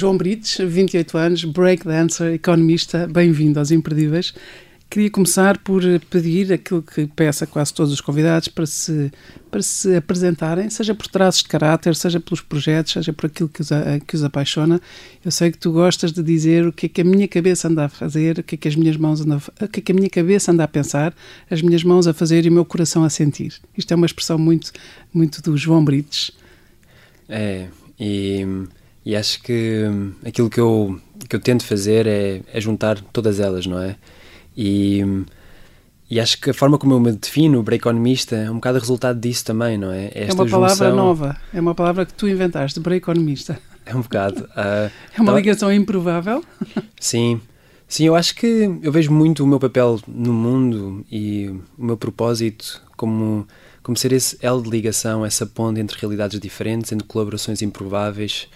João Brites, 28 anos, breakdancer, economista, bem-vindo aos Imperdíveis. Queria começar por pedir aquilo que peço a quase todos os convidados para se, para se apresentarem, seja por traços de caráter, seja pelos projetos, seja por aquilo que os, que os apaixona. Eu sei que tu gostas de dizer o que é que a minha cabeça anda a fazer, o que é que as minhas mãos andam a, o que é que a minha cabeça anda a pensar, as minhas mãos a fazer e o meu coração a sentir. Isto é uma expressão muito, muito do João Brites. É, e, e acho que aquilo que eu, que eu tento fazer é, é juntar todas elas, não é? E, e acho que a forma como eu me defino, breakonomista, é um bocado resultado disso também, não é? é, uma palavra junção... nova, é uma palavra que tu inventaste, breakonomista. É um bocado. Uh, é uma ligação improvável? Sim. Sim, eu acho que eu vejo muito o meu papel no mundo e o meu propósito como, como ser esse elo de ligação, essa ponte entre realidades diferentes, entre colaborações improváveis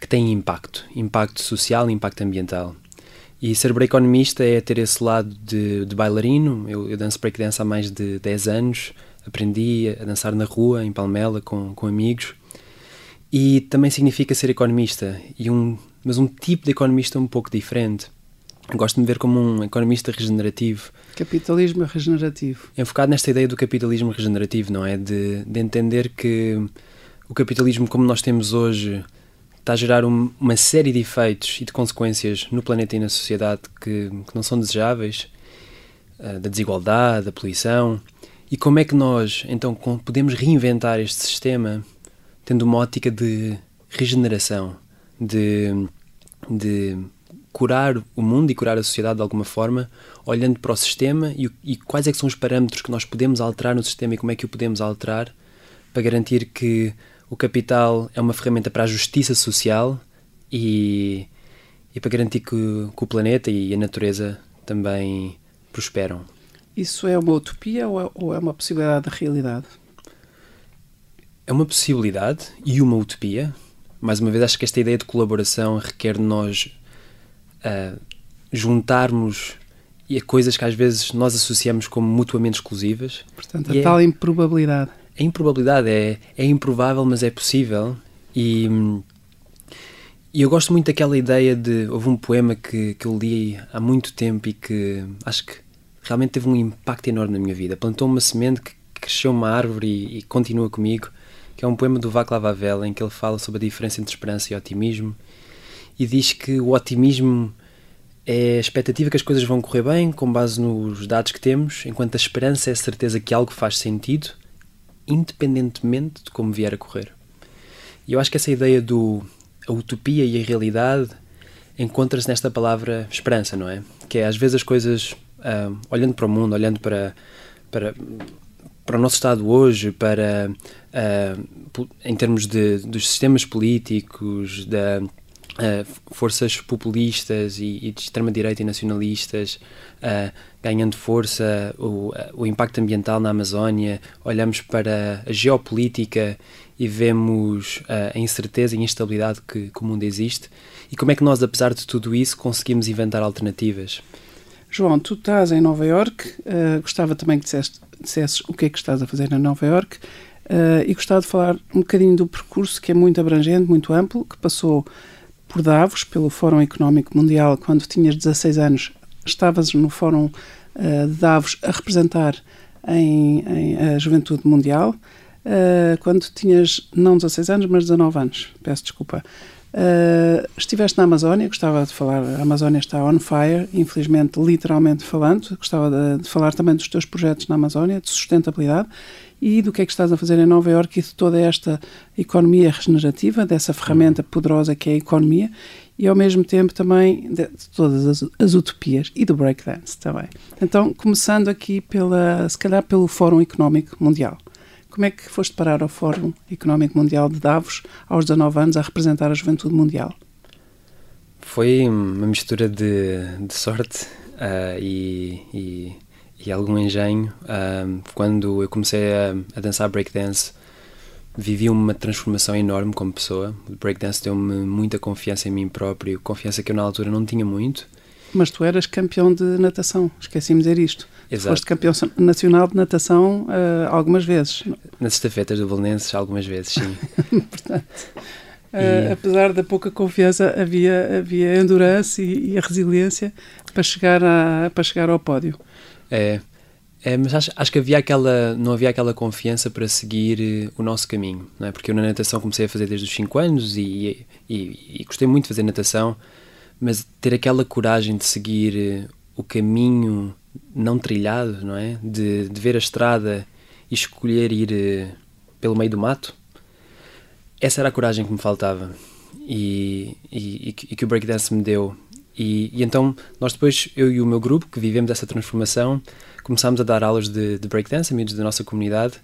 que têm impacto, impacto social e impacto ambiental. E ser breakonomista é ter esse lado de, de bailarino. Eu, eu danço breakdance há mais de 10 anos. Aprendi a dançar na rua, em Palmela, com, com amigos. E também significa ser economista, e um, mas um tipo de economista um pouco diferente. Eu gosto de me ver como um economista regenerativo. Capitalismo regenerativo. Enfocado nesta ideia do capitalismo regenerativo, não é? De, de entender que o capitalismo como nós temos hoje está a gerar um, uma série de efeitos e de consequências no planeta e na sociedade que, que não são desejáveis, uh, da desigualdade, da poluição. E como é que nós, então, podemos reinventar este sistema tendo uma ótica de regeneração, de, de curar o mundo e curar a sociedade de alguma forma, olhando para o sistema e, e quais é que são os parâmetros que nós podemos alterar no sistema e como é que o podemos alterar para garantir que o capital é uma ferramenta para a justiça social e, e para garantir que, que, o planeta e a natureza também prosperam. Isso é uma utopia ou é, ou é uma possibilidade de realidade? É uma possibilidade e uma utopia. Mais uma vez, acho que esta ideia de colaboração requer de nós uh, juntarmos e a coisas que às vezes nós associamos como mutuamente exclusivas. Portanto, a tal é... improbabilidade a improbabilidade é, é improvável, mas é possível. E, e eu gosto muito daquela ideia de. Houve um poema que, que eu li há muito tempo e que acho que realmente teve um impacto enorme na minha vida. Plantou uma semente que cresceu uma árvore e, e continua comigo, que é um poema do Václav Havel, em que ele fala sobre a diferença entre esperança e otimismo. E diz que o otimismo é a expectativa que as coisas vão correr bem, com base nos dados que temos, enquanto a esperança é a certeza que algo faz sentido independentemente de como vier a correr. E eu acho que essa ideia do a utopia e a realidade encontra-se nesta palavra esperança, não é? Que é às vezes as coisas, uh, olhando para o mundo, olhando para, para, para o nosso Estado hoje, para uh, em termos de, dos sistemas políticos, da Uh, forças populistas e, e de extrema-direita e nacionalistas uh, ganhando força, o, o impacto ambiental na Amazónia, olhamos para a geopolítica e vemos uh, a incerteza e a instabilidade que, que, o mundo existe e como é que nós, apesar de tudo isso, conseguimos inventar alternativas. João, tu estás em Nova York, gostava também que disseste, dissesses o que é que estás a fazer na Nova York e gostava de falar um bocadinho do percurso que é muito abrangente, muito amplo, que passou por Davos, pelo Fórum Económico Mundial, quando tinhas 16 anos, estavas no Fórum uh, de Davos a representar em, em a juventude mundial, uh, quando tinhas não 16 anos, mas 19 anos, peço desculpa. Uh, estiveste na Amazónia, gostava de falar, a Amazónia está on fire, infelizmente, literalmente falando, gostava de, de falar também dos teus projetos na Amazónia, de sustentabilidade, e do que é que estás a fazer em Nova Iorque e de toda esta economia regenerativa, dessa ferramenta poderosa que é a economia e ao mesmo tempo também de, de todas as, as, utopias e do breakdance também. Então, começando aqui pela, se calhar pelo Fórum Económico Mundial. Como é que foste parar ao Fórum Económico Mundial de Davos aos 19 anos a representar a juventude mundial? Foi uma mistura de, de sorte uh, e, e e algum engenho. Um, quando eu comecei a, a dançar breakdance, vivi uma transformação enorme como pessoa. O breakdance deu-me muita confiança em mim próprio, confiança que eu na altura não tinha muito. Mas tu eras campeão de natação, esqueci-me de dizer isto. Exato. Foste campeão nacional de natação uh, algumas vezes. Nas estafetas do Belenenses, algumas vezes, sim. Portanto, Uh, apesar da pouca confiança, havia, havia endurance e, e, a resiliência para chegar, a, para chegar ao pódio. É, é mas acho, acho, que havia aquela, não havia aquela confiança para seguir uh, o nosso caminho, não é? Porque eu na natação comecei a fazer desde os 5 anos e, e, e, gostei muito de fazer natação, mas ter aquela coragem de seguir uh, o caminho não trilhado, não é? De, de ver a estrada e escolher ir pelo meio do mato essa era a coragem que me faltava e, e, e que o breakdance me deu. E, e, então nós depois, eu e o meu grupo, que vivemos essa transformação, começámos a dar aulas de, de breakdance, amigos da nossa comunidade,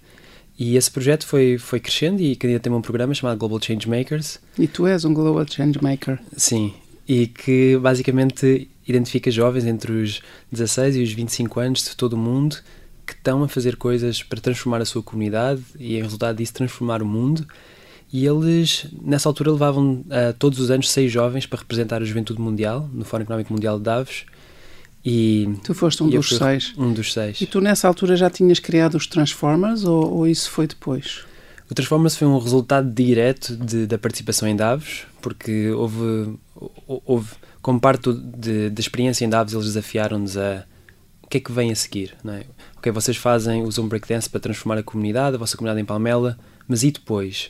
e esse projeto foi, foi crescendo e dia tem um programa chamado Global Change Makers. E tu és um Global Change Maker. Sim, e que basicamente identifica jovens entre os 16 e os 25 anos de todo o mundo que estão a fazer coisas para transformar a sua comunidade e, em resultado disso, transformar o mundo e eles, nessa altura, levavam uh, todos os anos seis jovens para representar a juventude mundial no Fórum Económico Mundial de Davos. E, tu foste um dos seis. Um dos seis. E tu, nessa altura, já tinhas criado os Transformers ou, ou isso foi depois? O Transformers foi um resultado direto de, da participação em Davos, porque houve, houve como parte da experiência em Davos, eles desafiaram-nos a o que é que vem a seguir, não é? Ok, vocês fazem, usam breakdance para transformar a comunidade, a vossa comunidade em Palmela, mas e depois?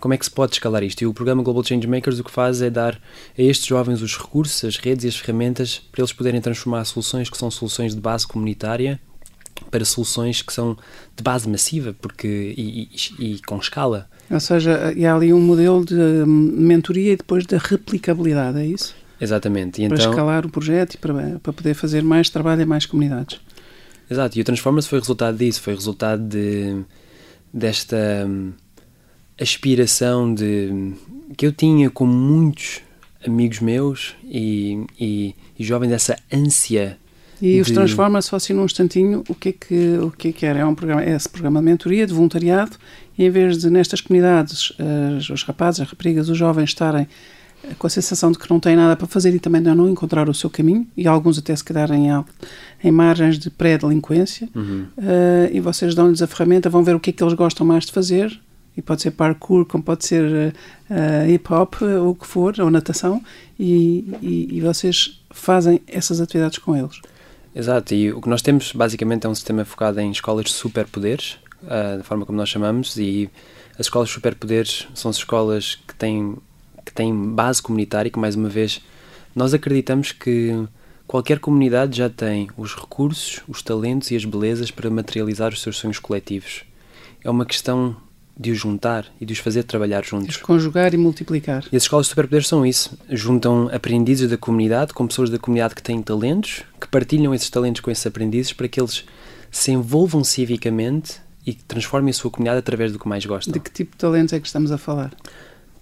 Como é que se pode escalar isto? E o programa Global Change Makers o que faz é dar a estes jovens os recursos, as redes e as ferramentas para eles poderem transformar soluções que são soluções de base comunitária para soluções que são de base massiva porque, e, e, e com escala. Ou seja, há ali um modelo de hum, mentoria e depois da replicabilidade, é isso? Exatamente. E para então, escalar o projeto e para, para poder fazer mais trabalho em mais comunidades. Exato, e o Transformers foi resultado disso, foi resultado de, desta hum, aspiração de que eu tinha com muitos amigos meus e, e, e jovens dessa ânsia e os transforma só assim num instantinho o que é que o que é que era é um programa é esse programa de mentoria de voluntariado e em vez de nestas comunidades uh, os rapazes as raparigas os jovens estarem uh, com a sensação de que não têm nada para fazer e também de não encontrar o seu caminho e alguns até se quedarem em, em margens de pré-delinquência uhum. uh, e vocês dão-lhes a ferramenta vão ver o que é que eles gostam mais de fazer e pode ser parkour, como pode ser uh, hip hop, uh, o que for, ou natação, e, e, e, vocês fazem essas atividades com eles. Exato, e o que nós temos basicamente é um sistema focado em escolas de superpoderes, uh, da forma como nós chamamos, e as escolas de superpoderes são escolas que têm, que têm base comunitária, que mais uma vez nós acreditamos que qualquer comunidade já tem os recursos, os talentos e as belezas para materializar os seus sonhos coletivos. É uma questão de os juntar e de os fazer trabalhar juntos. De conjugar e multiplicar. E as escolas de superpoderes são isso. Juntam aprendizes da comunidade com pessoas da comunidade que têm talentos, que partilham esses talentos com esses aprendizes para que eles se envolvam civicamente e transformem a sua comunidade através do que mais gostam. De que tipo de talentos é que estamos a falar?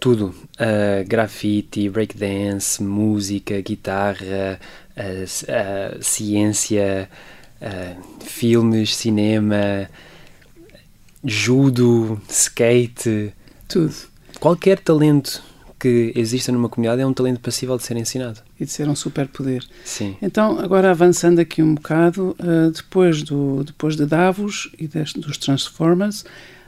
Tudo. Uh, grafite, breakdance, música, guitarra, uh, uh, ciência, filmes, cinema judo, skate, tudo. Qualquer talento que exista numa comunidade é um talento passível de ser ensinado. E de ser um superpoder. Sim. Então, agora avançando aqui um bocado, uh, depois, do, depois de Davos e deste, dos Transformers,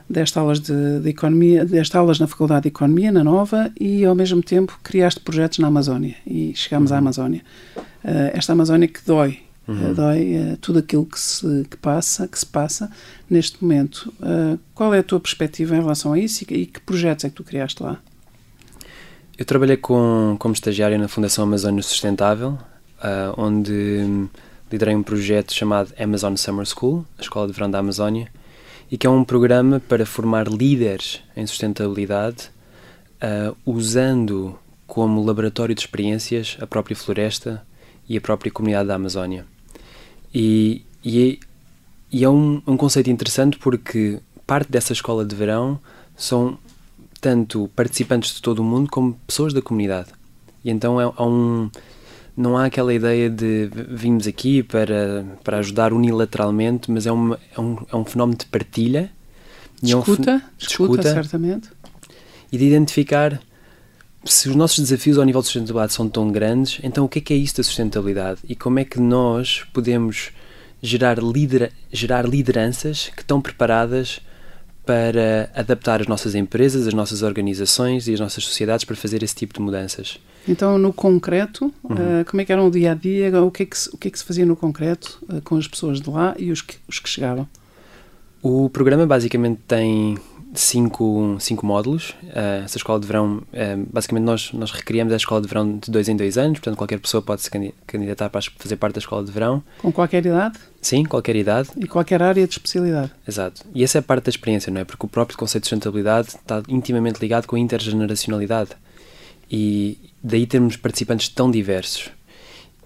deste aulas de, de, economia, deste aulas na Faculdade de Economia, na Nova, e ao mesmo tempo criaste projetos na Amazónia. E chegamos uhum. à Amazónia. Uh, esta Amazónia que dói, Uhum. Dói uh, tudo aquilo que se que passa, que se passa neste momento. Uh, qual é a tua perspectiva em relação a isso e, e, que projetos é que tu criaste lá? Eu trabalhei com, como estagiário na Fundação Amazônia Sustentável, uh, onde liderei um projeto chamado Amazon Summer School, a Escola de Verão da Amazónia, e que é um programa para formar líderes em sustentabilidade, usando como laboratório de experiências a própria floresta e a própria comunidade da Amazónia. E, e, é, e é um, um conceito interessante porque parte dessa escola de verão são tanto participantes de todo o mundo como pessoas da comunidade. E então é, é um não há aquela ideia de vimos aqui para, para ajudar unilateralmente, mas é um, é um, é um fenómeno de partilha. Escuta, é um, de escuta, certamente. E de identificar se os nossos desafios ao nível de sustentabilidade são tão grandes, então o que é que é isto da sustentabilidade? E como é que nós podemos gerar, lidera gerar lideranças que estão preparadas para adaptar as nossas empresas, as nossas organizações e as nossas sociedades para fazer esse tipo de mudanças. Então, no concreto, uhum. uh, como é que era o dia a dia? O que é que se, o que é que se fazia no concreto uh, com as pessoas de lá e os que, os que chegavam? O programa basicamente tem cinco, cinco módulos. Uh, essa escola de verão, uh, basicamente nós, nós recriamos a escola de verão de dois em dois anos, portanto qualquer pessoa pode se candidatar para fazer parte da escola de verão. Com qualquer idade? Sim, qualquer idade. E qualquer área de especialidade. Exato. E essa é parte da experiência, não é? Porque o próprio conceito de sustentabilidade está intimamente ligado com a intergeneracionalidade. E daí termos participantes tão diversos.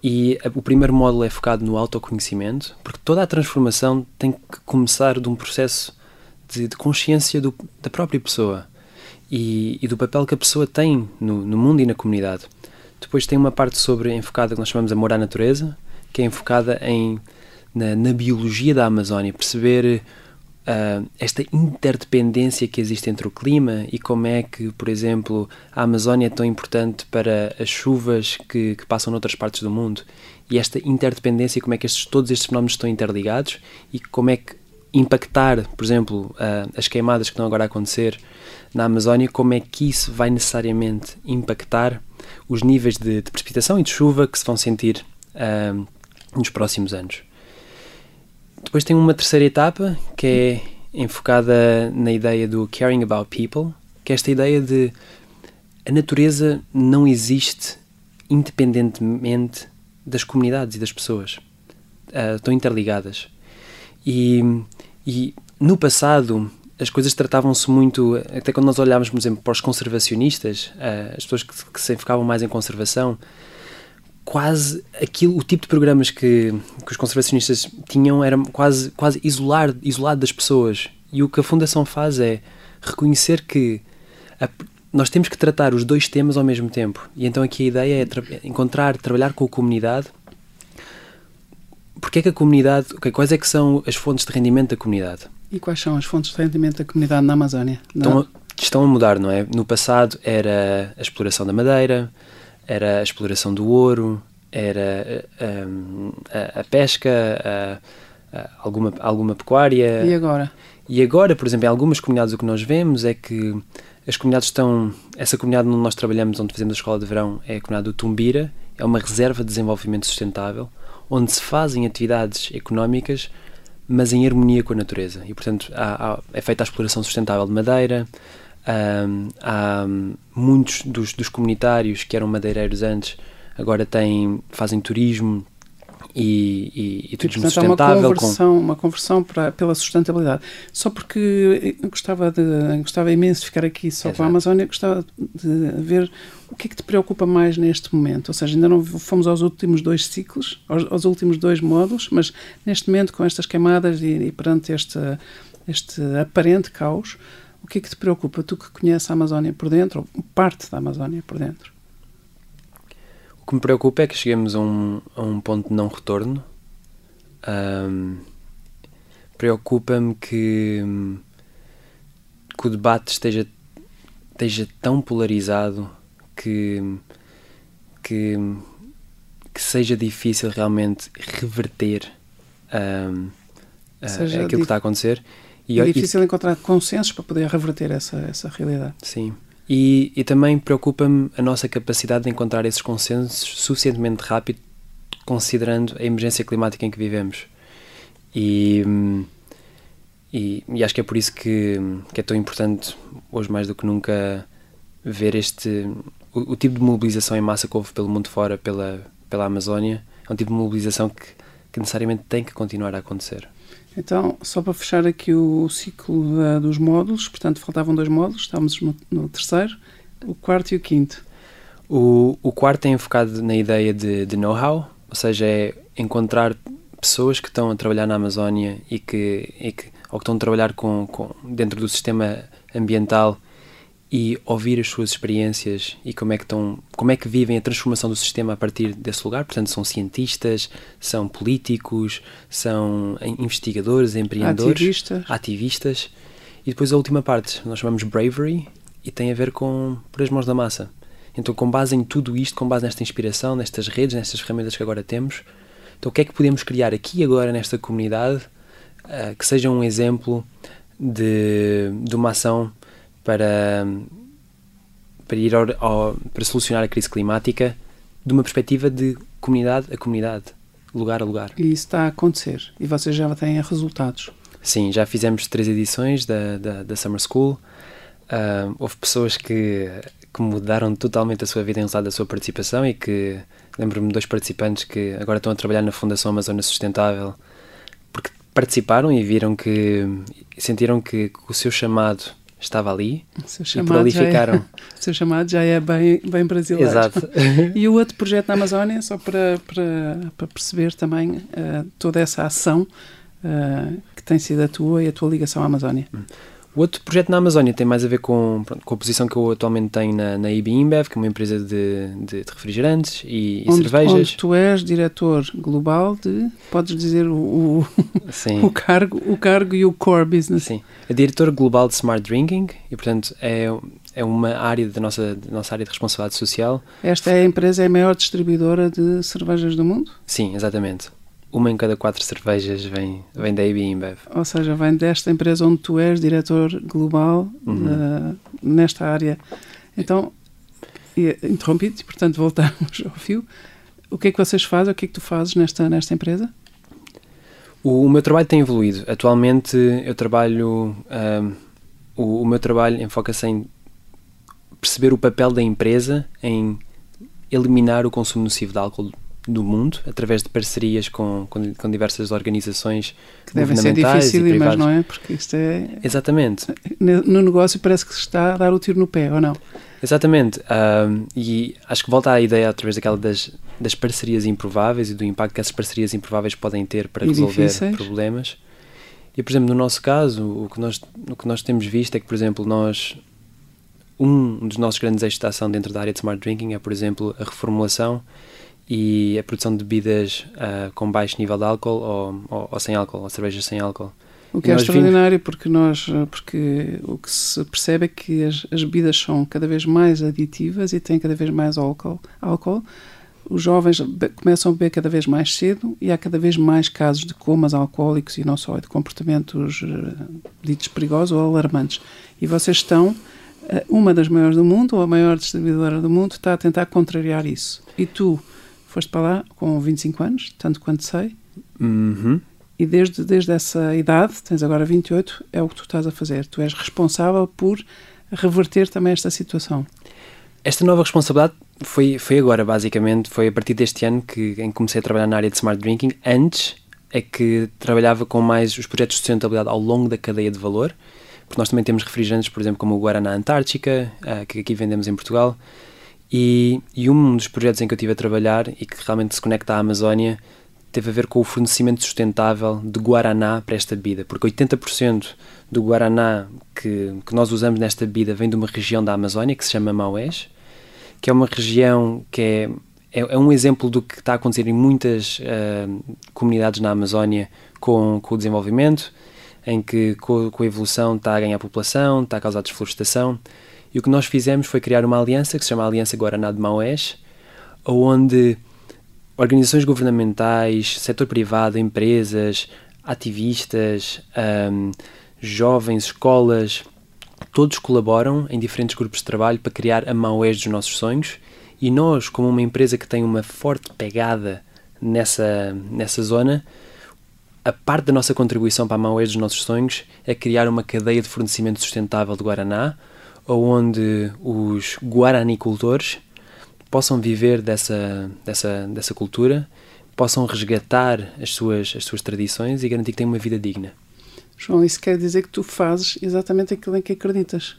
E o primeiro módulo é focado no autoconhecimento, porque toda a transformação tem que começar de um processo de, de consciência do, da própria pessoa e, e, do papel que a pessoa tem no, no, mundo e na comunidade. Depois tem uma parte sobre enfocada que nós chamamos amor à natureza, que é enfocada em na, na biologia da Amazónia, perceber uh, esta interdependência que existe entre o clima e como é que, por exemplo, a Amazónia é tão importante para as chuvas que, que passam noutras partes do mundo e esta interdependência, como é que estes, todos estes fenómenos estão interligados e como é que impactar, por exemplo, uh, as queimadas que estão agora a acontecer na Amazónia, como é que isso vai necessariamente impactar os níveis de, de precipitação e de chuva que se vão sentir uh, nos próximos anos. Depois tem uma terceira etapa que é enfocada na ideia do caring about people, que é esta ideia de a natureza não existe independentemente das comunidades e das pessoas. Uh, estão interligadas. E e no passado as coisas tratavam-se muito, até quando nós olhávamos, por exemplo, para os conservacionistas, uh, as pessoas que, que, se enfocavam mais em conservação, quase aquilo, o tipo de programas que, que os conservacionistas tinham era quase, quase isolar, isolado das pessoas. E o que a Fundação faz é reconhecer que a, nós temos que tratar os dois temas ao mesmo tempo. E então aqui a ideia é tra encontrar, trabalhar com a comunidade porque é que a comunidade, okay, quais é que são as fontes de rendimento da comunidade? E quais são as fontes de rendimento da comunidade na Amazónia? Estão a, estão a mudar, não é? No passado era a exploração da madeira, era a exploração do ouro, era um, a, a, pesca, a, a, alguma, alguma pecuária. E agora? E agora, por exemplo, em algumas comunidades o que nós vemos é que as comunidades estão. Essa comunidade onde nós trabalhamos, onde fazemos a escola de verão, é a comunidade do Tumbira, é uma reserva de desenvolvimento sustentável onde se fazem atividades económicas, mas em harmonia com a natureza. E, portanto, há, há, é feita a exploração sustentável de madeira, hum, há muitos dos, dos comunitários que eram madeireiros antes agora têm, fazem turismo e, e, e turismo portanto, sustentável. Uma conversão, com... uma conversão para, pela sustentabilidade. Só porque gostava, de, gostava imenso de ficar aqui só Exato. com a Amazónia, gostava de ver o que é que te preocupa mais neste momento. Ou seja, ainda não fomos aos últimos dois ciclos, aos, aos últimos dois módulos, mas neste momento, com estas queimadas e, e perante este, este aparente caos, o que é que te preocupa? Tu que conheces a Amazónia por dentro, ou parte da Amazónia por dentro? O que me preocupa é que cheguemos a um, a um ponto de não retorno. Um, Preocupa-me que, que o debate esteja, esteja tão polarizado que, que, que seja difícil realmente reverter um, aquilo que está a acontecer. E, é difícil e, encontrar consensos para poder reverter essa, essa realidade. Sim. E, e também preocupa-me a nossa capacidade de encontrar esses consensos suficientemente rápido, considerando a emergência climática em que vivemos. E, e, e, acho que é por isso que, que, é tão importante, hoje mais do que nunca, ver este. O, o, tipo de mobilização em massa que houve pelo mundo fora, pela, pela Amazónia, é um tipo de mobilização que, que necessariamente tem que continuar a acontecer. Então, só para fechar aqui o ciclo da, dos módulos, portanto, faltavam dois módulos, estávamos no, no, terceiro, o quarto e o quinto. O, o quarto é enfocado na ideia de, de know-how, ou seja, é encontrar pessoas que estão a trabalhar na Amazónia e que, e que ou que estão a trabalhar com, com, dentro do sistema ambiental e ouvir as suas experiências e como é que estão, como é que vivem a transformação do sistema a partir desse lugar. Portanto, são cientistas, são políticos, são investigadores, empreendedores, ativistas. ativistas. E depois a última parte, nós chamamos bravery e tem a ver com por as mãos da massa. Então, com base em tudo isto, com base nesta inspiração, nestas redes, nestas ferramentas que agora temos, então o que é que podemos criar aqui agora nesta comunidade uh, que seja um exemplo de, de uma ação para, para ir ao, ao, para solucionar a crise climática de uma perspectiva de comunidade a comunidade, lugar a lugar. E isso está a acontecer e vocês já têm resultados. Sim, já fizemos três edições da, da, da Summer School. Uh, houve pessoas que, que mudaram totalmente a sua vida em resultado da sua participação e que lembro-me de dois participantes que agora estão a trabalhar na Fundação Amazônia Sustentável porque participaram e viram que sentiram que o seu chamado estava ali o seu chamado e por ali ficaram. É, o seu chamado já é bem, bem brasileiro. Exato. e o outro projeto na Amazónia, só para, para, para perceber também uh, toda essa ação uh, que tem sido a tua e a tua ligação à Amazónia. O outro projeto na Amazónia tem mais a ver com, pronto, com a posição que eu atualmente tenho na, na IB InBev, que é uma empresa de, de, de refrigerantes e, onde, e cervejas. Onde tu és diretor global de, podes dizer o, o, o, cargo, o cargo e o core business. Sim, é diretor global de Smart Drinking e, portanto, é, é uma área da nossa, da nossa área de responsabilidade social. Esta é a empresa, é a maior distribuidora de cervejas do mundo? Sim, exatamente uma em cada quatro cervejas vem, vem da AB InBev. Ou seja, vem desta empresa onde tu és diretor global uhum. uh, nesta área. Então, interrompi-te, portanto voltamos ao fio. O que é que vocês fazem? O que é que tu fazes nesta, nesta empresa? O, o meu trabalho tem evoluído. Atualmente eu trabalho. Um, o, o meu trabalho enfoca-se em perceber o papel da empresa em eliminar o consumo nocivo de álcool do mundo, através de parcerias com, com, com diversas organizações que devem ser difíceis, não é? Porque isto é. Exatamente. No negócio parece que se está a dar o tiro no pé, ou não? Exatamente. Um, e acho que volta à ideia, através daquela das, das parcerias improváveis e do impacto que essas parcerias improváveis podem ter para e resolver difíceis. problemas. E, por exemplo, no nosso caso, o que, nós, o que nós temos visto é que, por exemplo, nós. Um dos nossos grandes eixos de ação dentro da área de smart drinking é, por exemplo, a reformulação e a produção de bebidas uh, com baixo nível de álcool ou, ou, ou, sem álcool, ou cervejas sem álcool. O que e é extraordinário vimos... porque nós porque o que se percebe é que as, as, bebidas são cada vez mais aditivas e têm cada vez mais álcool, álcool. Os jovens começam a beber cada vez mais cedo e há cada vez mais casos de comas alcoólicos e não só, de comportamentos uh, ditos perigosos ou alarmantes. E vocês estão, uma das maiores do mundo, ou a maior distribuidora do mundo, está a tentar contrariar isso. E tu, Foste para lá com 25 anos, tanto quanto sei. Uhum. E desde, desde essa idade, tens agora 28, é o que tu estás a fazer. Tu és responsável por reverter também esta situação. Esta nova responsabilidade foi, foi agora, basicamente. Foi a partir deste ano que, em comecei a trabalhar na área de Smart Drinking. Antes é que trabalhava com mais os projetos de sustentabilidade ao longo da cadeia de valor. Porque nós também temos refrigerantes, por exemplo, como o Guaraná Antártica, uh, que aqui vendemos em Portugal. E, e, um dos projetos em que eu estive a trabalhar e que realmente se conecta à Amazónia teve a ver com o fornecimento sustentável de Guaraná para esta bebida, porque 80% do Guaraná que, que nós usamos nesta bebida vem de uma região da Amazónia que se chama Maués, que é uma região que é, é, é um exemplo do que está a acontecer em muitas uh, comunidades na Amazónia com, com o desenvolvimento, em que com, com a evolução está a ganhar população, está a causar desflorestação e o que nós fizemos foi criar uma aliança que se chama Aliança Guaraná de Maués, onde organizações governamentais, setor privado, empresas, ativistas, um, jovens, escolas, todos colaboram em diferentes grupos de trabalho para criar a Maués dos nossos sonhos. E nós, como uma empresa que tem uma forte pegada nessa, nessa zona, a parte da nossa contribuição para a Maués dos nossos sonhos é criar uma cadeia de fornecimento sustentável de Guaraná, onde os guaranicultores possam viver dessa, dessa, dessa cultura, possam resgatar as suas, as suas tradições e garantir que têm uma vida digna. João, isso quer dizer que tu fazes exatamente aquilo em que acreditas?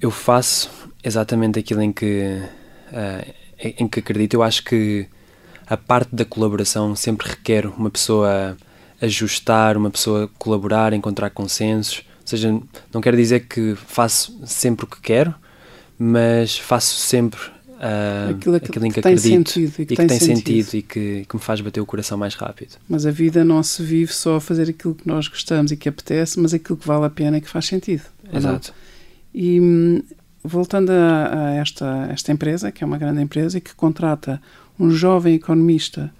Eu faço exatamente aquilo em que, uh, em que acredito. Eu acho que a parte da colaboração sempre requer uma pessoa ajustar, uma pessoa colaborar, encontrar consensos seja, não quero dizer que faço sempre o que quero, mas faço sempre uh, aquilo, aquilo, em que, que acredito sentido, e que, e que tem, sentido, sentido e que, que, me faz bater o coração mais rápido. Mas a vida não se vive só a fazer aquilo que nós gostamos e que apetece, mas aquilo que vale a pena e que faz sentido. Exato. E voltando a, a, esta, esta empresa, que é uma grande empresa e que contrata um jovem economista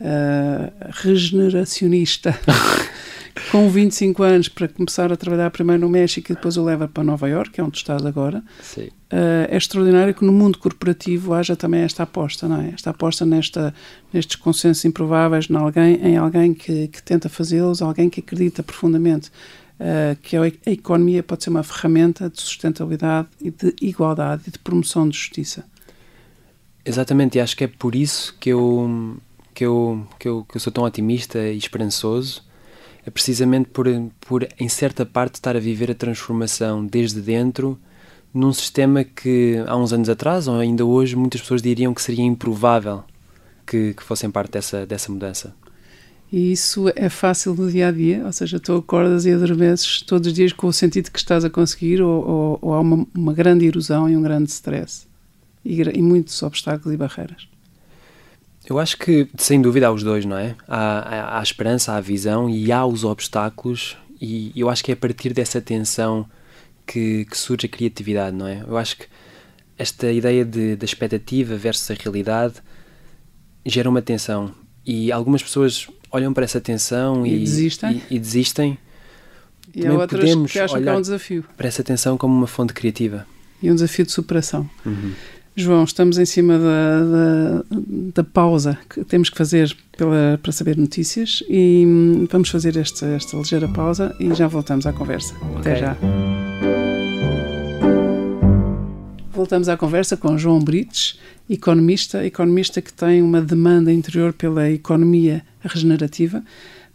uh, regeneracionista com 25 anos para começar a trabalhar primeiro no México e depois o leva para Nova York, que é onde estás agora. Sim. Uh, é extraordinário que no mundo corporativo haja também esta aposta, não é? Esta aposta nesta, nestes consensos improváveis, em alguém, em alguém que, que tenta fazê-los, alguém que acredita profundamente uh, que a, a economia pode ser uma ferramenta de sustentabilidade e de igualdade e de promoção de justiça. Exatamente, e acho que é por isso que eu, que eu, que eu, que eu sou tão otimista e esperançoso. É precisamente por, por, em certa parte, estar a viver a transformação desde dentro num sistema que há uns anos atrás, ou ainda hoje, muitas pessoas diriam que seria improvável que, que fossem parte dessa, dessa mudança. E isso é fácil no dia a dia, ou seja, tu acordas e adormeces todos os dias com o sentido que estás a conseguir, ou, ou, ou há uma, uma, grande erosão e um grande stress, e, e muitos obstáculos e barreiras. Eu acho que, sem dúvida, há os dois, não é? Há, há, esperança, há a visão e há os obstáculos, e eu acho que é a partir dessa tensão que, que surge a criatividade, não é? Eu acho que esta ideia de, da expectativa versus a realidade gera uma tensão e algumas pessoas olham para essa tensão e, e desistem. E, e desistem. E há outras podemos que acham que é um desafio. Para essa tensão como uma fonte criativa. E um desafio de superação. Uhum. João, estamos em cima da, da, da, pausa que temos que fazer pela, para saber notícias e hum, vamos fazer esta, esta ligeira pausa e já voltamos à conversa. Okay. Até já. Voltamos à conversa com João Brites, economista, economista que tem uma demanda interior pela economia regenerativa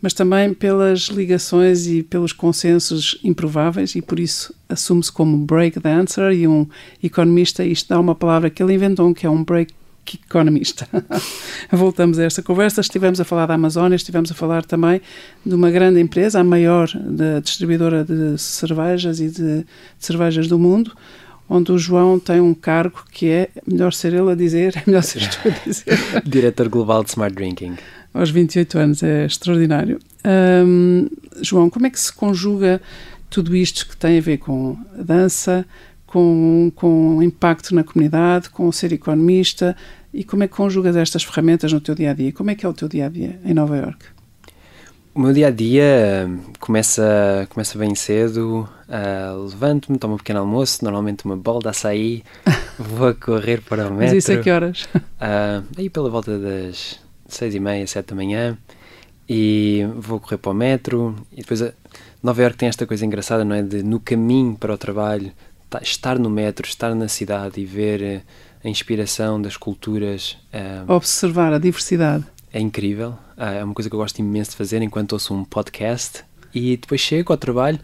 mas também pelas ligações e pelos consensos improváveis e por isso assume-se como break dancer e um economista, isto dá uma palavra que ele inventou, que é um break economista. Voltamos a esta conversa, estivemos a falar da Amazônia, estivemos a falar também de uma grande empresa, a maior distribuidora de cervejas e de, de cervejas do mundo, onde o João tem um cargo que é melhor ser ele a dizer, é melhor ser tu a dizer. Diretor Global de Smart Drinking aos 28 anos, é extraordinário. Um, João, como é que se conjuga tudo isto que tem a ver com a dança, com, com o impacto na comunidade, com o ser economista e como é que conjugas estas ferramentas no teu dia a dia? Como é que é o teu dia a dia em Nova York? O meu dia a dia começa, começa bem cedo. Uh, Levanto-me, tomo um pequeno almoço, normalmente uma bola de açaí, vou a correr para o metro. Mas isso a que horas? Uh, aí pela volta das seis e meia, sete da manhã e vou correr para o metro e depois a Nova York tem esta coisa engraçada, não é? De no caminho para o trabalho estar no metro, estar na cidade e ver eh, a inspiração das culturas. Eh, Observar a diversidade. É incrível. É uma coisa que eu gosto imenso de fazer enquanto ouço um podcast. E depois chego ao trabalho.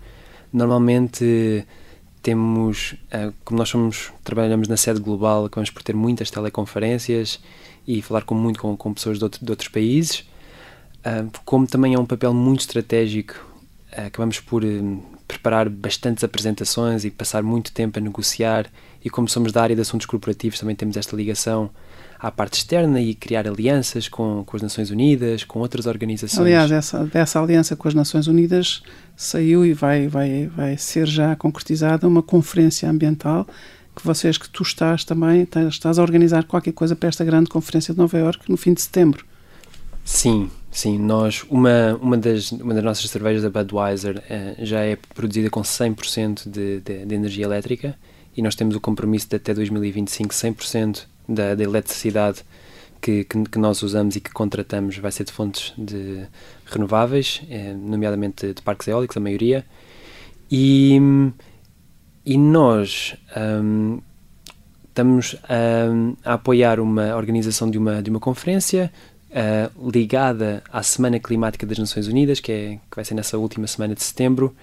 Normalmente temos, como nós somos, trabalhamos na sede global, acabamos por ter muitas teleconferências e falar com, muito com, com pessoas de, outro, de outros países, uh, como também é um papel muito estratégico, uh, acabamos por uh, preparar bastantes apresentações e passar muito tempo a negociar, e como somos da área de assuntos corporativos, também temos esta ligação à parte externa e criar alianças com, com as Nações Unidas, com outras organizações. Aliás, essa, dessa aliança com as Nações Unidas saiu e vai, vai, vai ser já concretizada uma conferência ambiental que vocês, que tu estás também, estás a organizar qualquer coisa para esta grande conferência de Nova Iorque no fim de setembro. Sim, sim. Nós, uma, uma, das, uma das nossas cervejas, a Budweiser, eh, já é produzida com 100% de, de, de, energia elétrica e nós temos o compromisso de até 2025 100% da, da eletricidade que, que, que, nós usamos e que contratamos vai ser de fontes de renováveis, eh, nomeadamente de, de parques eólicos, a maioria. E e nós um, estamos um, a apoiar uma organização de uma, de uma conferência uh, ligada à Semana Climática das Nações Unidas, que, é, que vai ser nessa última semana de setembro,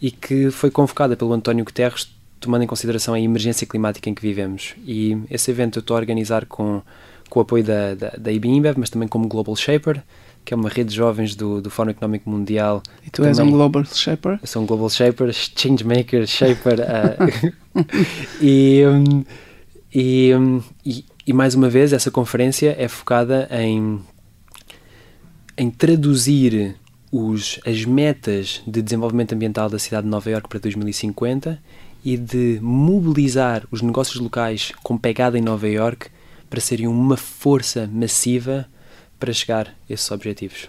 e que foi convocada pelo António Guterres, tomando em consideração a emergência climática em que vivemos. E esse evento eu estou a organizar com, com o apoio da, da, da IBIMBEV, mas também como Global Shaper, que é uma rede de jovens do, do Fórum Económico Mundial. E tu és um Global Shaper? Eu sou um Global Shaper, Changemaker, Shaper. uh, e, um, e, um, e, e, mais uma vez, essa conferência é focada em, em traduzir os, as metas de desenvolvimento ambiental da cidade de Nova Iorque para 2050 e de mobilizar os negócios locais com pegada em Nova Iorque para serem uma força massiva para chegar a esses objetivos.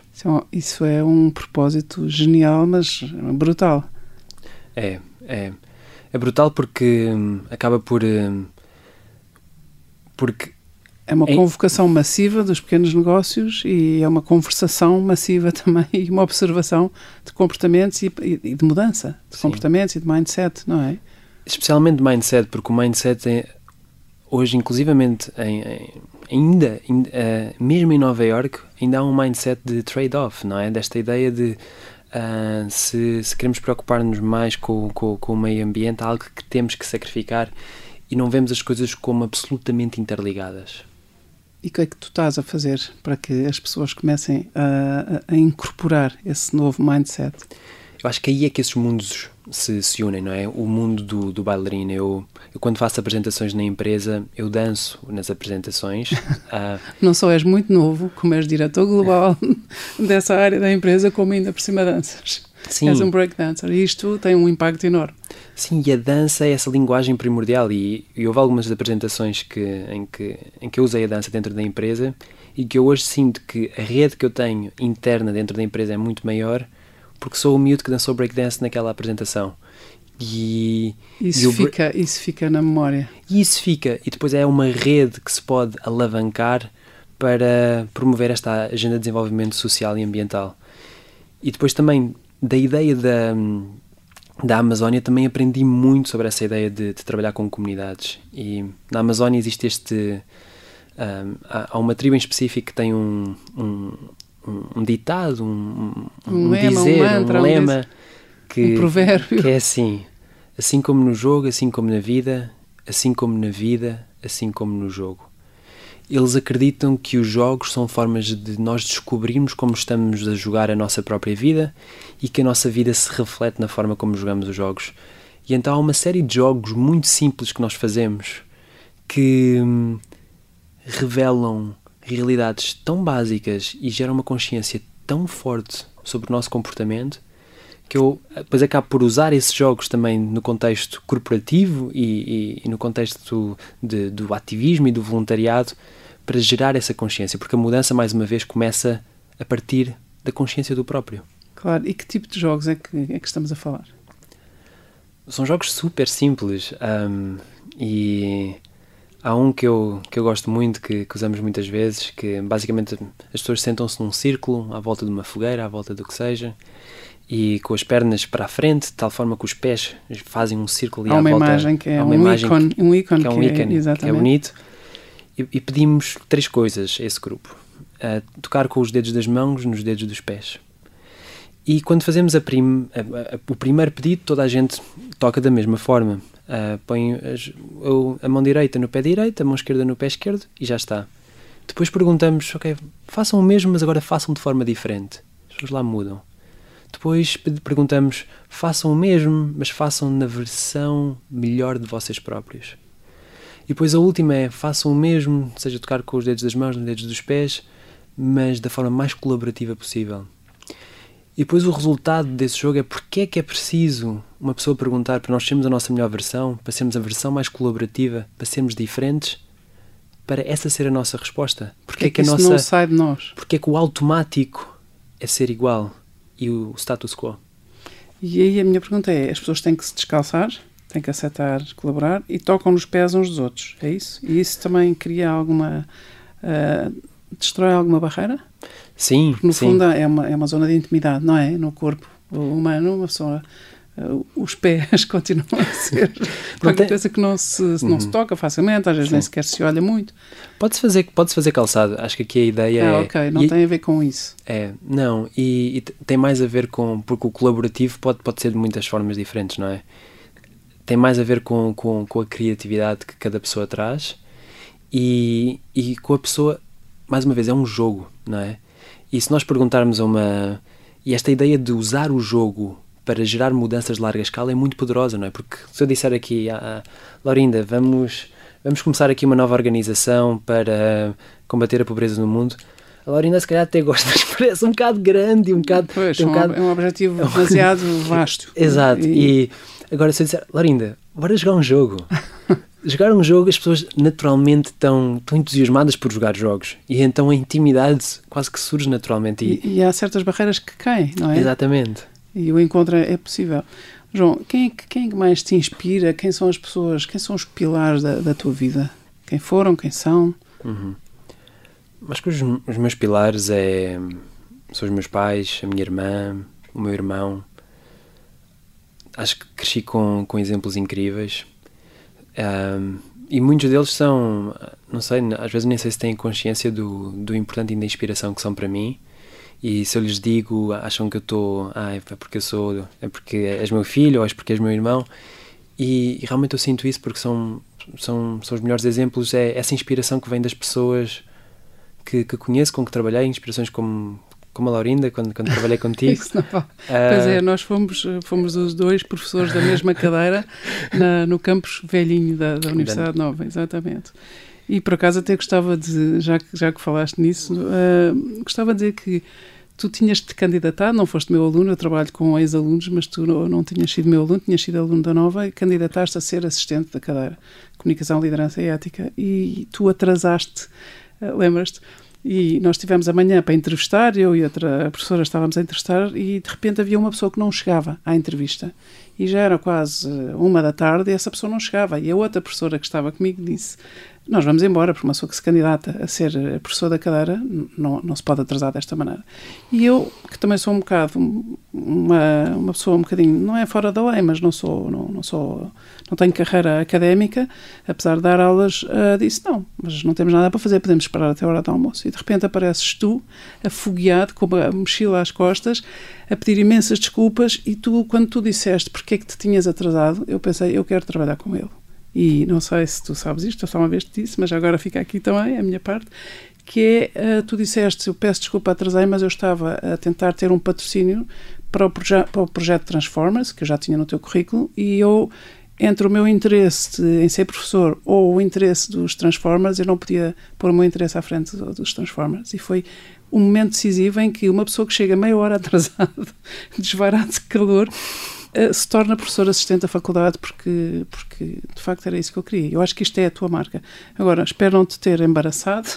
Isso é um propósito genial, mas brutal. É, é. É brutal porque hum, acaba por. Hum, porque. É uma é... convocação massiva dos pequenos negócios e é uma conversação massiva também e uma observação de comportamentos e, e de mudança de Sim. comportamentos e de mindset, não é? Especialmente de mindset, porque o mindset é, hoje, inclusivamente, em, em, ainda, uh, mesmo em Nova York, ainda há um mindset de trade-off, não é? Desta ideia de Uh, se, se, queremos preocupar-nos mais com, com, com, o meio ambiente, há algo que temos que sacrificar e não vemos as coisas como absolutamente interligadas. E o que é que tu estás a fazer para que as pessoas comecem a, a, a incorporar esse novo mindset? Eu acho que aí é que esses mundos se, se unem, não é? O mundo do, do bailarino. Eu, eu, quando faço apresentações na empresa, eu danço nas apresentações. uh... Não só és muito novo, como és diretor global dessa área da empresa, como ainda por cima danças. Sim. És um breakdancer e isto tem um impacto enorme. Sim, e a dança é essa linguagem primordial e, e houve algumas apresentações que, em, que, em que eu usei a dança dentro da empresa e que eu hoje sinto que a rede que eu tenho interna dentro da empresa é muito maior porque sou o miúdo que dançou breakdance naquela apresentação. E, isso, e fica, isso fica na memória. E isso fica. E depois é uma rede que se pode alavancar para promover esta agenda de desenvolvimento social e ambiental. E depois também da ideia da, da Amazónia também aprendi muito sobre essa ideia de, de trabalhar com comunidades. E na Amazónia existe este. Um, há uma tribo em específico que tem um, um, um, ditado, um, um, um lema, dizer, um, mantra, lema que, provérbio. que é assim: assim como no jogo, assim como na vida, assim como na vida, assim como no jogo. Eles acreditam que os jogos são formas de nós descobrirmos como estamos a jogar a nossa própria vida e que a nossa vida se reflete na forma como jogamos os jogos. E então há uma série de jogos muito simples que nós fazemos que hum, revelam realidades tão básicas e geram uma consciência tão forte sobre o nosso comportamento que eu depois acabo por usar esses jogos também no contexto corporativo e, e, e no contexto de, do ativismo e do voluntariado para gerar essa consciência, porque a mudança, mais uma vez, começa a partir da consciência do próprio. Claro, e que tipo de jogos é que, é que estamos a falar? São jogos super simples um, e Há um que eu, que eu gosto muito, que, que usamos muitas vezes, que basicamente as pessoas sentam-se num círculo, à volta de uma fogueira, à volta do que seja, e com as pernas para a frente, de tal forma que os pés fazem um círculo ali Há uma volta. Imagem que é uma um imagem ícone, que, um ícone que é um ícone, que é, que é bonito. E, e, pedimos três coisas a esse grupo. Tocar com os dedos das mãos nos dedos dos pés. E quando fazemos a prim, a, a, o primeiro pedido, toda a gente toca da mesma forma. Uh, põe as, a mão direita no pé direito, a mão esquerda no pé esquerdo e já está. Depois perguntamos, ok, façam o mesmo, mas agora façam de forma diferente. As pessoas lá mudam. Depois perguntamos, façam o mesmo, mas façam na versão melhor de vocês próprios. E depois a última é, façam o mesmo, seja tocar com os dedos das mãos, nos dedos dos pés, mas da forma mais colaborativa possível. E depois o resultado desse jogo é porque é que é preciso uma pessoa perguntar para nós sermos a nossa melhor versão, para sermos a versão mais colaborativa, para sermos diferentes, para essa ser a nossa resposta. Porque é que, é que a nossa não sai de nós? Porque é que o automático é ser igual e o status quo. E aí a minha pergunta é: as pessoas têm que se descalçar, têm que aceitar colaborar e tocam nos pés uns dos outros, é isso? E isso também cria alguma. Uh, destrói alguma barreira? Sim. Porque no sim. fundo é uma, é uma zona de intimidade, não é? No corpo humano, uma pessoa. Uh, os pés continuam a ser qualquer tem... coisa que não se, não uhum. se toca facilmente, às vezes sim. nem sequer se olha muito. Pode-se fazer, pode fazer calçado, acho que aqui a ideia ah, é. ok, não e, tem a ver com isso. É, não, e, e, tem mais a ver com. Porque o colaborativo pode, pode ser de muitas formas diferentes, não é? Tem mais a ver com, com, com a criatividade que cada pessoa traz e, e com a pessoa mais uma vez, é um jogo, não é? E se nós perguntarmos a uma. E esta ideia de usar o jogo para gerar mudanças de larga escala é muito poderosa, não é? Porque se eu disser aqui, ah, Laurinda, vamos, vamos começar aqui uma nova organização para combater a pobreza no mundo, a Laurinda se calhar até gosta, mas parece um bocado grande, um bocado... Pois, um, um bocado... é um objetivo demasiado vasto. Exato, e... e agora se eu disser, Laurinda, bora jogar um jogo. jogar um jogo, as pessoas naturalmente estão, estão entusiasmadas por jogar jogos e então a intimidade quase que surge naturalmente. E, e, e há certas barreiras que caem, não é? Exatamente. E o encontro é possível. João, quem é, que, quem é que mais te inspira? Quem são as pessoas? Quem são os pilares da, da tua vida? Quem foram? Quem são? Uhum. Acho que os, os, meus pilares é, são os meus pais, a minha irmã, o meu irmão. Acho que cresci com, com exemplos incríveis. Um, e muitos deles são, não sei, às vezes nem sei se têm consciência do, do importante e da inspiração que são para mim. E se eu lhes digo, acham que eu estou, ah, é porque eu sou, é porque és meu filho ou és porque és meu irmão. E, e, realmente eu sinto isso porque são, são, são os melhores exemplos. É essa inspiração que vem das pessoas que, que conheço, com que trabalhei, inspirações como, como a Laurinda, quando, quando trabalhei contigo. Isso não uh, pois é, nós fomos, fomos os dois professores da mesma cadeira na, no campus velhinho da, da Universidade Nova, exatamente. E por acaso até gostava de, já que, já que falaste nisso, uh, gostava de dizer que tu tinhas te candidatado, não foste meu aluno, eu trabalho com ex-alunos, mas tu não, não tinhas sido meu aluno, tinhas sido aluno da Nova e candidataste a ser assistente da cadeira Comunicação, Liderança e Ética e tu atrasaste, uh, lembras-te? E nós tivemos amanhã para entrevistar, eu e outra professora estávamos a entrevistar e de repente havia uma pessoa que não chegava à entrevista. E já era quase uma da tarde e essa pessoa não chegava. E a outra professora que estava comigo disse: nós vamos embora, porque uma pessoa que se candidata a ser professor da cadeira não, não se pode atrasar desta maneira. E eu, que também sou um bocado uma, uma pessoa um bocadinho, não é fora da lei, mas não sou, não, não sou, não tenho carreira académica, apesar de dar aulas, uh, disse não, mas não temos nada para fazer, podemos esperar até a hora do almoço. E de repente apareces tu, afogueado, com a mochila às costas, a pedir imensas desculpas e tu, quando tu disseste porque é que te tinhas atrasado, eu pensei, eu quero trabalhar com ele. E não sei se tu sabes isto, eu só uma vez te disse, mas agora fica aqui também a minha parte, que é, uh, tu disseste, eu peço desculpa atrasei, mas eu estava a tentar ter um patrocínio para o, para o projeto Transformers, que eu já tinha no teu currículo, e eu, entre o meu interesse em ser professor ou o interesse dos Transformers, eu não podia pôr o meu interesse à frente dos Transformers. E foi um momento decisivo em que uma pessoa que chega meia hora atrasada, desvarado de calor, eh, se torna professor assistente da faculdade porque, porque de facto era isso que eu queria. Eu acho que isto é a tua marca. Agora, espero não te ter embaraçado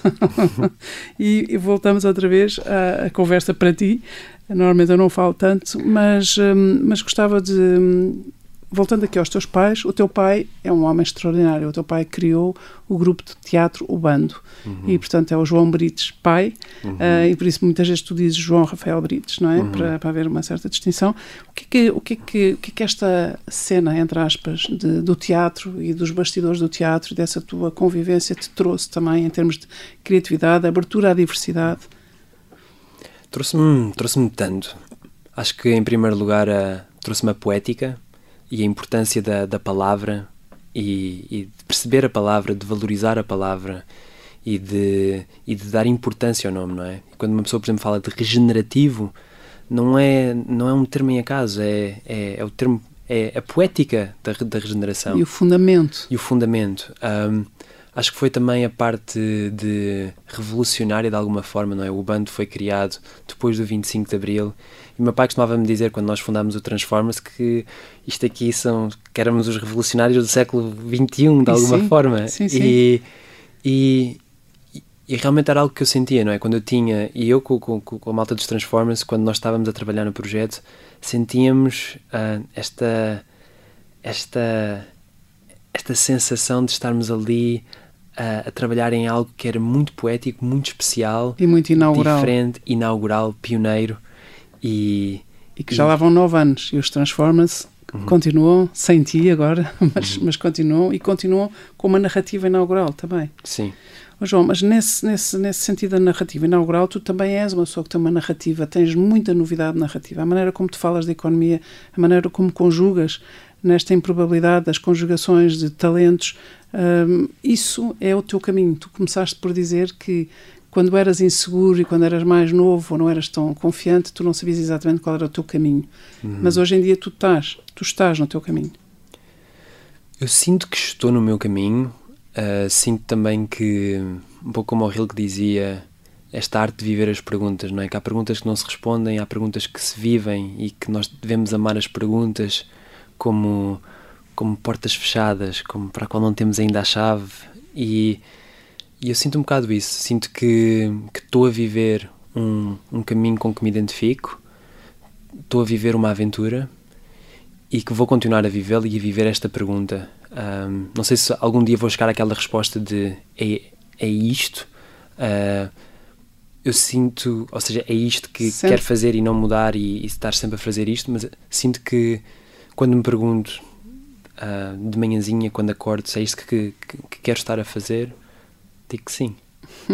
e, e, voltamos outra vez à, à, conversa para ti. Normalmente eu não falo tanto, mas, hum, mas gostava de, hum, voltando aqui aos teus pais, o teu pai é um homem extraordinário. O teu pai criou o grupo de teatro O Bando. Uhum. E, portanto, é o João Brites pai. Uhum. Uh, e por isso muitas vezes tu dizes João Rafael Brites, não é? Uhum. Para, para haver uma certa distinção. O que é que, o que, é que, o que, é que esta cena, entre aspas, de, do teatro e dos bastidores do teatro, dessa tua convivência, te trouxe também em termos de criatividade, abertura à diversidade? Trouxe-me trouxe tanto. Acho que, em primeiro lugar, trouxe-me a poética e a importância da, da palavra e, e, de perceber a palavra, de valorizar a palavra e de, e de dar importância ao nome, não é? Quando uma pessoa, por exemplo, fala de regenerativo, não é, não é um termo em acaso, é, é, é o termo, é a poética da, da regeneração. E o fundamento. E o fundamento. Um, acho que foi também a parte de revolucionária de alguma forma, não é? O bando foi criado depois do 25 de Abril e meu pai costumava-me dizer, quando nós fundámos o Transformers, que isto aqui são, que éramos os revolucionários do século XXI, de alguma sim, forma. Sim, sim. E, e, e, realmente era algo que eu sentia, não é? Quando eu tinha, e eu com, com, com a malta dos Transformers, quando nós estávamos a trabalhar no projeto, sentíamos uh, esta, esta, esta sensação de estarmos ali a, a, trabalhar em algo que era muito poético, muito especial e muito inaugural. diferente, inaugural, pioneiro. E, e que já lá vão nove anos. E os Transformers uhum. continuam, sem ti agora, mas, uhum. mas continuam e continuam com uma narrativa inaugural também. Sim. Oh, João, mas nesse, nesse, nesse sentido da narrativa inaugural, tu também és uma pessoa que tem uma narrativa, tens muita novidade narrativa. A maneira como tu falas de economia, a maneira como conjugas nesta improbabilidade das conjugações de talentos, um, isso é o teu caminho. Tu começaste por dizer que quando eras inseguro e quando eras mais novo ou não eras tão confiante, tu não sabias exatamente qual era o teu caminho. Uhum. Mas hoje em dia tu estás, tu estás no teu caminho. Eu sinto que estou no meu caminho. Uh, sinto também que, um pouco como o Hill que dizia, esta arte de viver as perguntas, não é? Que há perguntas que não se respondem, há perguntas que se vivem e que nós devemos amar as perguntas como como portas fechadas, como para a qual não temos ainda a chave. E, e eu sinto um bocado isso. Sinto que estou a viver um, um caminho com que me identifico, estou a viver uma aventura e que vou continuar a vivê-la e a viver esta pergunta. Um, não sei se algum dia vou chegar àquela resposta de é, é isto. Uh, eu sinto, ou seja, é isto que sempre. quero fazer e não mudar e, e, estar sempre a fazer isto, mas sinto que quando me pergunto uh, de manhãzinha, quando acordo, se é isto que, que, que quero estar a fazer, digo que sim.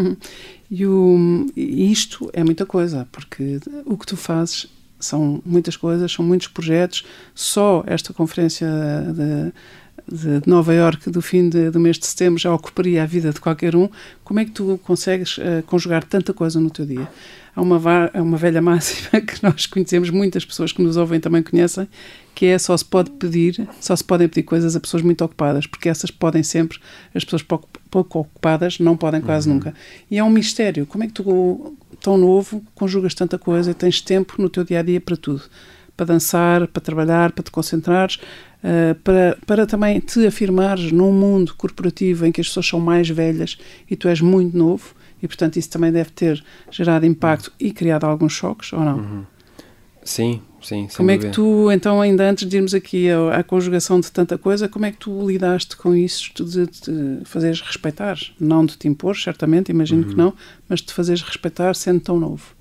e o, isto é muita coisa, porque o que tu fazes são muitas coisas, são muitos projetos. Só esta conferência de, de Nova York do fim de, do mês de setembro já ocuparia a vida de qualquer um. Como é que tu consegues uh, conjugar tanta coisa no teu dia? Há uma, uma velha máxima que nós conhecemos, muitas pessoas que nos ouvem também conhecem, que é só se pode pedir, só se podem pedir coisas a pessoas muito ocupadas, porque essas podem sempre, as pessoas pouco, pouco ocupadas não podem quase uhum. nunca. E é um mistério. Como é que tu, tão novo, conjugas tanta coisa e tens tempo no teu dia a dia para tudo? Para dançar, para trabalhar, para te concentrares, uh, para, para também te afirmares num mundo corporativo em que as pessoas são mais velhas e tu és muito novo e, portanto, isso também deve ter gerado impacto e criado alguns choques, ou não? Uhum. Sim, sim. Como é que tu, então, ainda antes de irmos aqui à, à, conjugação de tanta coisa, como é que tu lidaste com isso de, de fazeres respeitar? Não de te impor, certamente, imagino uhum. que não, mas de te fazeres respeitar sendo tão novo.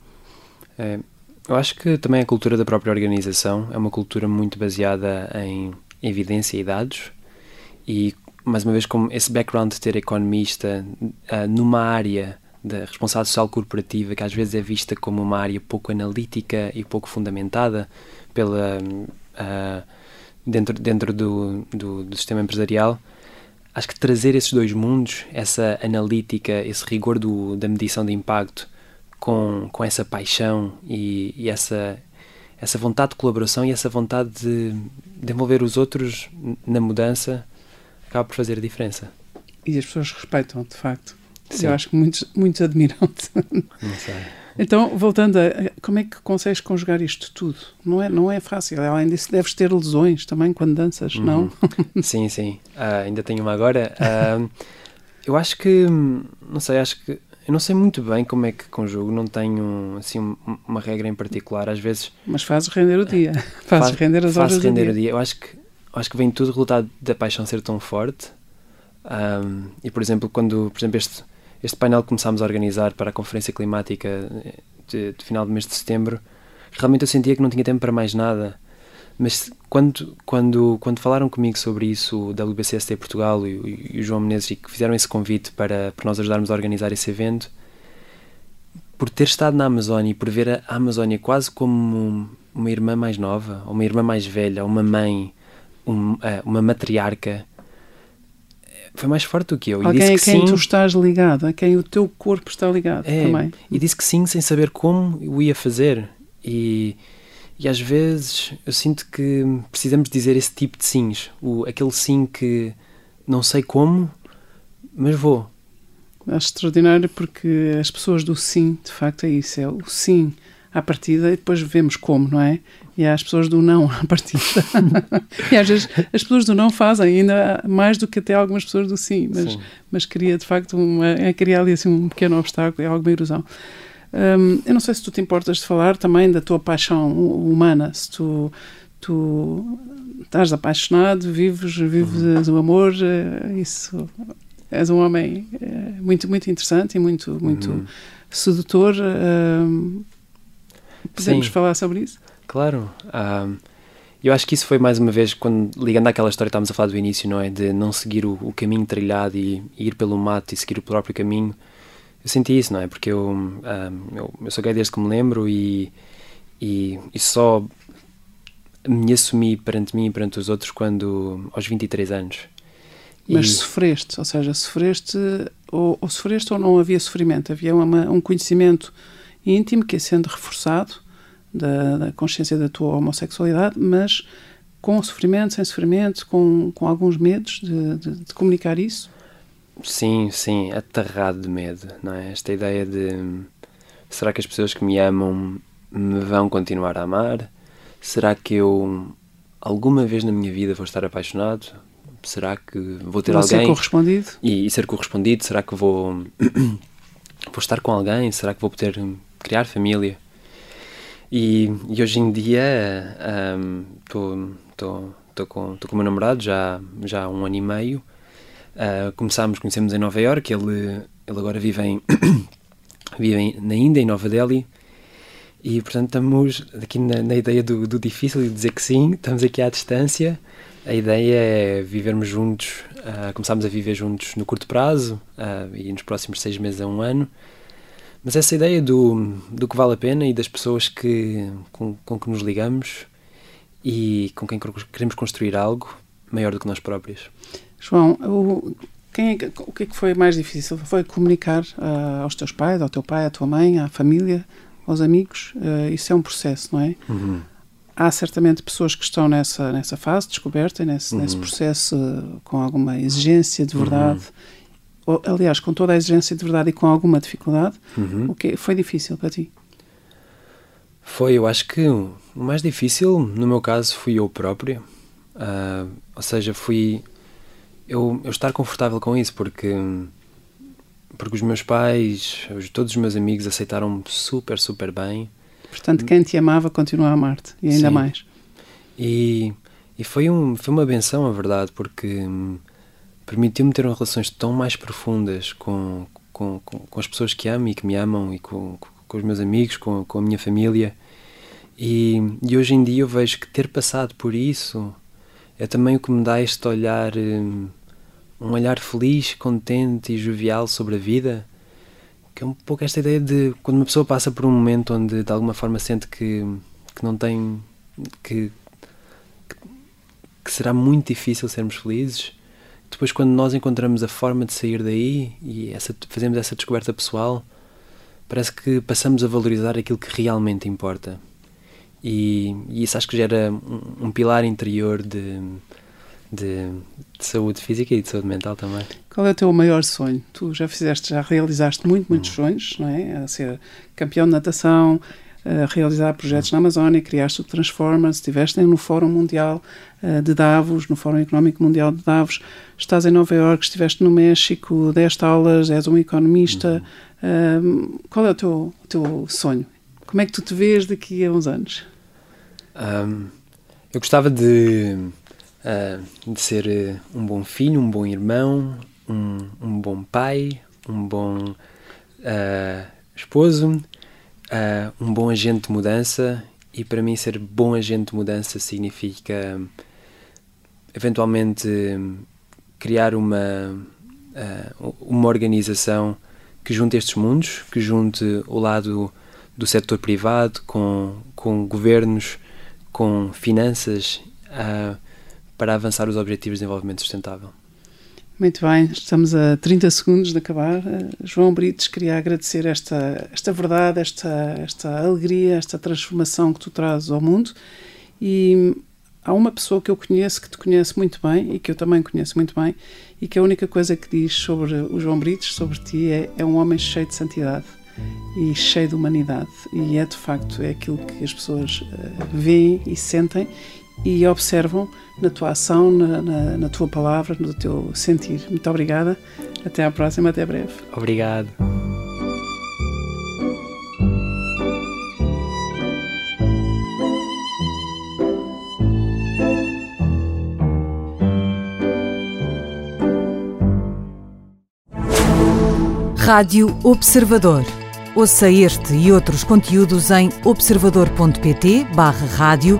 É, eu acho que também a cultura da própria organização é uma cultura muito baseada em evidência e dados e mais uma vez como esse background de ter economista uh, numa área da responsabilidade social corporativa, que às vezes é vista como uma área pouco analítica e pouco fundamentada pela, uh, dentro, dentro do, do, do, sistema empresarial, acho que trazer esses dois mundos, essa analítica, esse rigor do, da medição de impacto, com, com essa paixão e, e essa, essa vontade de colaboração e essa vontade de, de envolver os outros na mudança, acaba por fazer a diferença. E as pessoas respeitam, de facto. Sim. Eu acho que muitos, muitos admiram-te. Não sei. Então, voltando a como é que consegues conjugar isto tudo? Não é, não é fácil. Além disso, deves ter lesões também quando danças, uhum. não? sim, sim. Uh, ainda tenho uma agora. Uh, eu acho que, não sei, acho que eu não sei muito bem como é que conjugo, não tenho assim uma regra em particular. Às vezes. Mas fazes render o dia. Fazes faz, render as horas render do dia. o dia. Eu acho que, acho que vem tudo resultado da paixão ser tão forte. Um, e por exemplo, quando por exemplo, este, este painel que começámos a organizar para a Conferência Climática eh, de, de, final do mês de setembro, realmente eu sentia que não tinha tempo para mais nada. Mas quando, quando, quando falaram comigo sobre isso, o WBCST Portugal e, e o João Menezes, e que fizeram esse convite para, para nós ajudarmos a organizar esse evento, por ter estado na Amazónia e por ver a Amazónia quase como uma irmã mais nova, ou uma irmã mais velha, uma mãe, um, eh, uma matriarca, foi mais forte do que eu. E disse que a quem sim, tu estás ligado, a quem o teu corpo está ligado é, também. E disse que sim, sem saber como o ia fazer. E, e às vezes eu sinto que precisamos dizer esse tipo de sims. O, aquele sim que não sei como, mas vou. Acho extraordinário porque as pessoas do sim, de facto, é isso. É o sim à partida e depois vemos como, não é? E há as pessoas do não à partida. e às vezes as pessoas do não fazem ainda mais do que até algumas pessoas do sim, mas, sim. mas cria de facto uma, é criar ali assim um pequeno obstáculo, é alguma erosão. Um, eu não sei se tu te importas de falar também da tua paixão humana, se tu, tu estás apaixonado, vives, vives uhum. o amor, eh, isso és um homem eh, muito muito interessante e muito muito uhum. sedutor. Um, podemos Sim. falar sobre isso? Claro. Um, eu acho que isso foi mais uma vez, quando ligando àquela história que estávamos a falar do início, não é? De não seguir o, o caminho trilhado e, e, ir pelo mato e seguir o próprio caminho. Eu senti isso, não é? Porque eu, um, eu, eu, sou gay desde que me lembro e, e, e, só me assumi perante mim e perante os outros quando aos 23 anos. Mas e... sofreste, ou seja, sofreste ou, ou, sofreste ou não havia sofrimento? Havia uma, um conhecimento íntimo que ia sendo reforçado da, da consciência da tua homossexualidade, mas com sofrimento, sem sofrimento, com, com alguns medos de, de, de, comunicar isso? Sim, sim, aterrado de medo, não é? Esta ideia de será que as pessoas que me amam me vão continuar a amar? Será que eu alguma vez na minha vida vou estar apaixonado? Será que vou ter Vou alguém ser correspondido? e, e ser correspondido? Será que vou vou estar com alguém? Será que vou poder criar família? E, e hoje em dia estou com, com o meu namorado já, já há um ano e meio. Uh, começámos, conhecemos em Nova York, ele, ele agora vive, em, vive em, Índia, em Nova Delhi. E portanto estamos aqui na, na ideia do, do difícil de dizer que sim, estamos aqui à distância. A ideia é vivermos juntos, uh, começarmos a viver juntos no curto prazo uh, e nos próximos seis meses a um ano. Mas essa ideia do, do que vale a pena e das pessoas que, com, com que nos ligamos e com quem queremos construir algo maior do que nós próprios. João, o, quem é, o que é que foi mais difícil? Foi comunicar uh, aos teus pais, ao teu pai, à tua mãe, à família, aos amigos? Uh, isso é um processo, não é? Uhum há certamente pessoas que estão nessa, nessa fase de descoberta, nesse, uhum. nesse processo uh, com alguma exigência de verdade, uhum. Aliás, com toda a exigência de verdade e com alguma dificuldade. Uhum. O que foi difícil para ti? Foi, eu acho que o mais difícil, no meu caso, fui eu próprio. Uh, ou seja, fui eu, eu estar confortável com isso, porque porque os meus pais, todos os meus amigos aceitaram-me super, super bem. Portanto, quem te amava continua a amar-te, e ainda Sim. mais. E, e foi, um, foi uma benção, a verdade, porque permitiu-me ter relações tão mais profundas com, com, com, com, as pessoas que amo e que me amam, e com, com os meus amigos, com, com a minha família. E, e hoje em dia eu vejo que ter passado por isso é também o que me dá este olhar, hum, um olhar feliz, contente e jovial sobre a vida que é um pouco esta ideia de quando uma pessoa passa por um momento onde de alguma forma sente que, que não tem que, que será muito difícil sermos felizes depois quando nós encontramos a forma de sair daí e essa, fazemos essa descoberta pessoal parece que passamos a valorizar aquilo que realmente importa e, e isso acho que gera um, um pilar interior de, de, de, saúde física e de saúde mental também. Qual é o teu maior sonho? Tu já fizeste, já realizaste muito, muitos hum. sonhos, não é? A ser campeão de natação, realizar projetos na Amazónia, criaste o Transformers, estiveste no Fórum Mundial uh, de Davos, no Fórum Económico Mundial de Davos, estás em Nova Iorque, estiveste no México, deste aulas, és um economista. Uh, qual é o teu, o teu sonho? Como é que tu te vês daqui a uns anos? Um, eu gostava de uh, de ser uh, um bom filho, um bom irmão, um, um bom pai, um bom uh, esposo, um bom agente de mudança. E para mim, ser bom agente de mudança significa eventualmente criar uma, uma organização que junte estes mundos, que junte o lado do setor privado com, com governos, com finanças, uh, para avançar os Objetivos de Desenvolvimento Sustentável. Muito bem, estamos a 30 segundos de acabar. Uh, João Brites, queria agradecer esta, esta verdade, esta, esta alegria, esta transformação que tu trazes ao mundo. E há uma pessoa que eu conheço, que te conhece muito bem e que eu também conheço muito bem, e que a única coisa que diz sobre o João Brites, sobre ti, é, é um homem cheio de santidade e cheio de humanidade. E é de facto é aquilo que as pessoas uh, veem e sentem e observam na tua ação, na, na, na, tua palavra, no teu sentir. Muito obrigada. Até à próxima, até breve. Obrigado. Rádio Observador. Ouça este e outros conteúdos em observador.pt/rádio